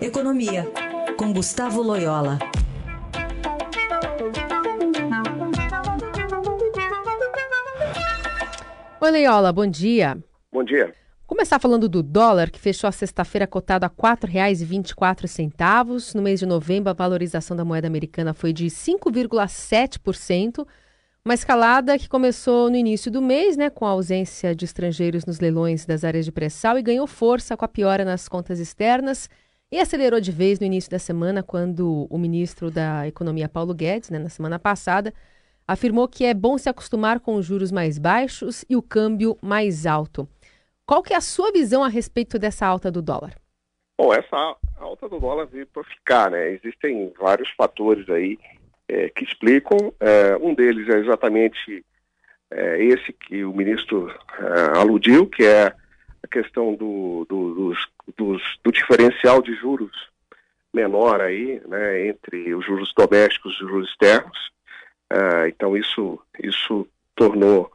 Economia, com Gustavo Loyola. Oi, Loyola, bom dia. Bom dia. Começar falando do dólar, que fechou a sexta-feira cotado a R$ 4,24. No mês de novembro, a valorização da moeda americana foi de 5,7%, uma escalada que começou no início do mês, né, com a ausência de estrangeiros nos leilões das áreas de pré-sal e ganhou força com a piora nas contas externas e acelerou de vez no início da semana, quando o ministro da Economia, Paulo Guedes, né, na semana passada, afirmou que é bom se acostumar com os juros mais baixos e o câmbio mais alto. Qual que é a sua visão a respeito dessa alta do dólar? Bom, essa alta do dólar veio para ficar, né? Existem vários fatores aí é, que explicam. É, um deles é exatamente é, esse que o ministro é, aludiu, que é a questão do, do, dos, dos, do diferencial de juros menor aí, né, entre os juros domésticos e os juros externos. Uh, então isso, isso tornou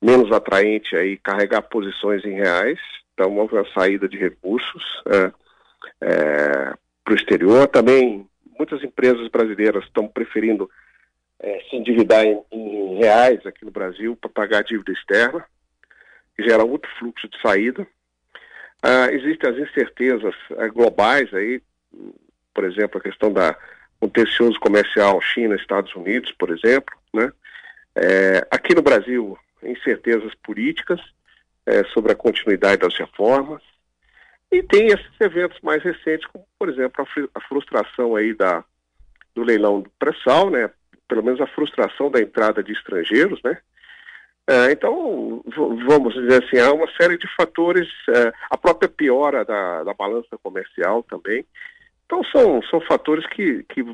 menos atraente aí carregar posições em reais, então houve uma saída de recursos uh, uh, para o exterior. Também muitas empresas brasileiras estão preferindo se endividar em, em reais aqui no Brasil para pagar a dívida externa gera outro fluxo de saída. Ah, existem as incertezas ah, globais aí, por exemplo, a questão da contencioso comercial China-Estados Unidos, por exemplo, né? É, aqui no Brasil, incertezas políticas é, sobre a continuidade das reformas e tem esses eventos mais recentes, como por exemplo a, a frustração aí da do leilão do pré-sal, né? Pelo menos a frustração da entrada de estrangeiros, né? É, então, vamos dizer assim, há uma série de fatores, é, a própria piora da, da balança comercial também. Então, são, são fatores que, que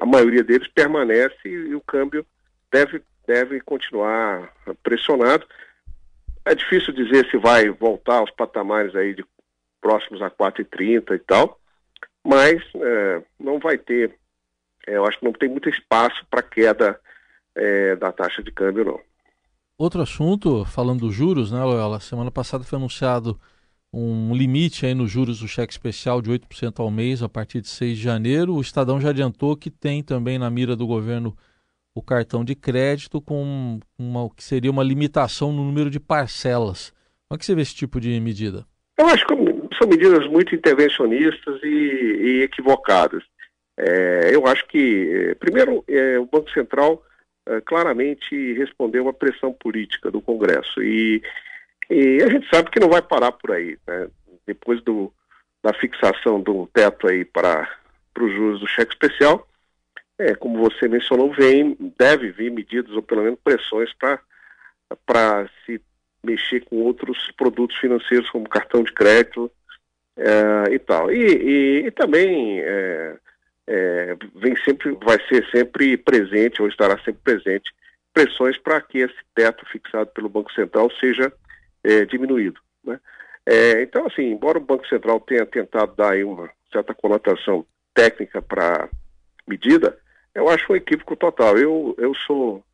a maioria deles permanece e o câmbio deve, deve continuar pressionado. É difícil dizer se vai voltar aos patamares aí de próximos a 4,30 e tal, mas é, não vai ter, é, eu acho que não tem muito espaço para queda é, da taxa de câmbio, não. Outro assunto, falando dos juros, né, Loyola? Semana passada foi anunciado um limite aí nos juros do cheque especial de 8% ao mês a partir de 6 de janeiro. O Estadão já adiantou que tem também na mira do governo o cartão de crédito com uma, que seria uma limitação no número de parcelas. Como é que você vê esse tipo de medida? Eu acho que são medidas muito intervencionistas e, e equivocadas. É, eu acho que, é, primeiro, é, o Banco Central eh, claramente respondeu à pressão política do Congresso. E, e, a gente sabe que não vai parar por aí. Né? Depois do, da fixação do teto aí para, para os juros do cheque especial, é, como você mencionou, vem, deve vir medidas ou pelo menos pressões para se mexer com outros produtos financeiros como cartão de crédito é, e tal. E, e, e também é, é, vem sempre, vai ser sempre presente ou estará sempre presente pressões para que esse teto fixado pelo Banco Central seja é, diminuído. Né? É, então, assim, embora o Banco Central tenha tentado dar uma certa conotação técnica para medida, eu acho um equívoco total. Eu, eu sou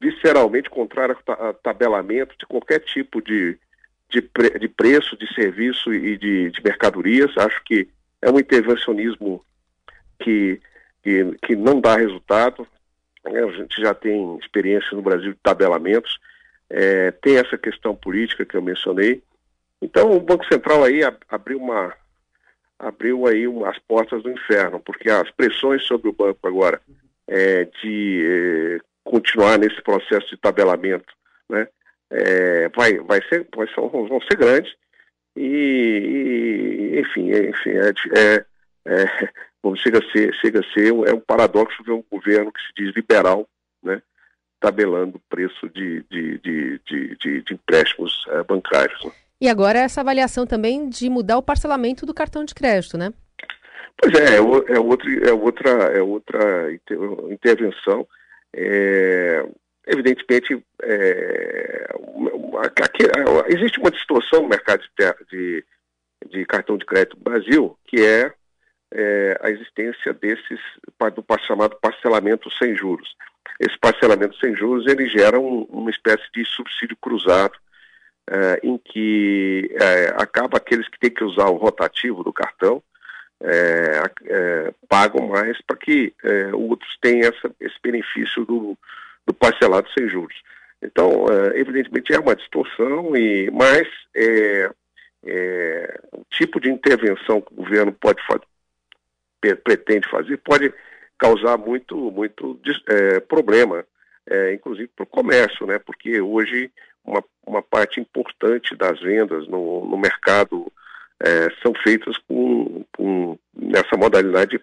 visceralmente contrário a tabelamento de qualquer tipo de, de, pre, de preço, de serviço e de, de mercadorias. Acho que é um intervencionismo que, que, que não dá resultado. Né? A gente já tem experiência no Brasil de tabelamentos, é, tem essa questão política que eu mencionei. Então o Banco Central aí abriu uma abriu aí as portas do inferno, porque as pressões sobre o banco agora é, de é, continuar nesse processo de tabelamento, né, é, vai, vai ser, vai ser, vão ser grandes e, e enfim, enfim, é, é, é Bom, chega a ser, chega a ser é um paradoxo ver um governo que se diz liberal, né, tabelando o preço de, de, de, de, de empréstimos é, bancários. Né? E agora essa avaliação também de mudar o parcelamento do cartão de crédito, né? Pois é, é, é, outra, é outra, é outra intervenção. É, evidentemente, é, aqui, existe uma distorção no mercado de, de, de cartão de crédito no Brasil, que é é, a existência desses, do chamado parcelamento sem juros. Esse parcelamento sem juros, ele gera um, uma espécie de subsídio cruzado, é, em que é, acaba aqueles que têm que usar o rotativo do cartão, é, é, pagam mais para que é, outros tenham essa, esse benefício do, do parcelado sem juros. Então, evidentemente, é uma distorção, e, mas é, é, o tipo de intervenção que o governo pode fazer, pretende fazer pode causar muito, muito problema, inclusive para o comércio, né? porque hoje uma, uma parte importante das vendas no, no mercado é, são feitas com, com, nessa modalidade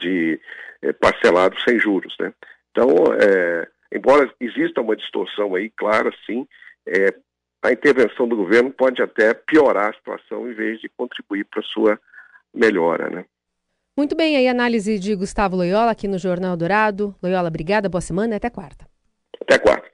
de é, parcelado sem juros. Né? Então, é, embora exista uma distorção aí, clara, sim, é, a intervenção do governo pode até piorar a situação em vez de contribuir para a sua melhora. Né? Muito bem, aí análise de Gustavo Loyola aqui no Jornal Dourado. Loyola, obrigada, boa semana e até quarta. Até quarta.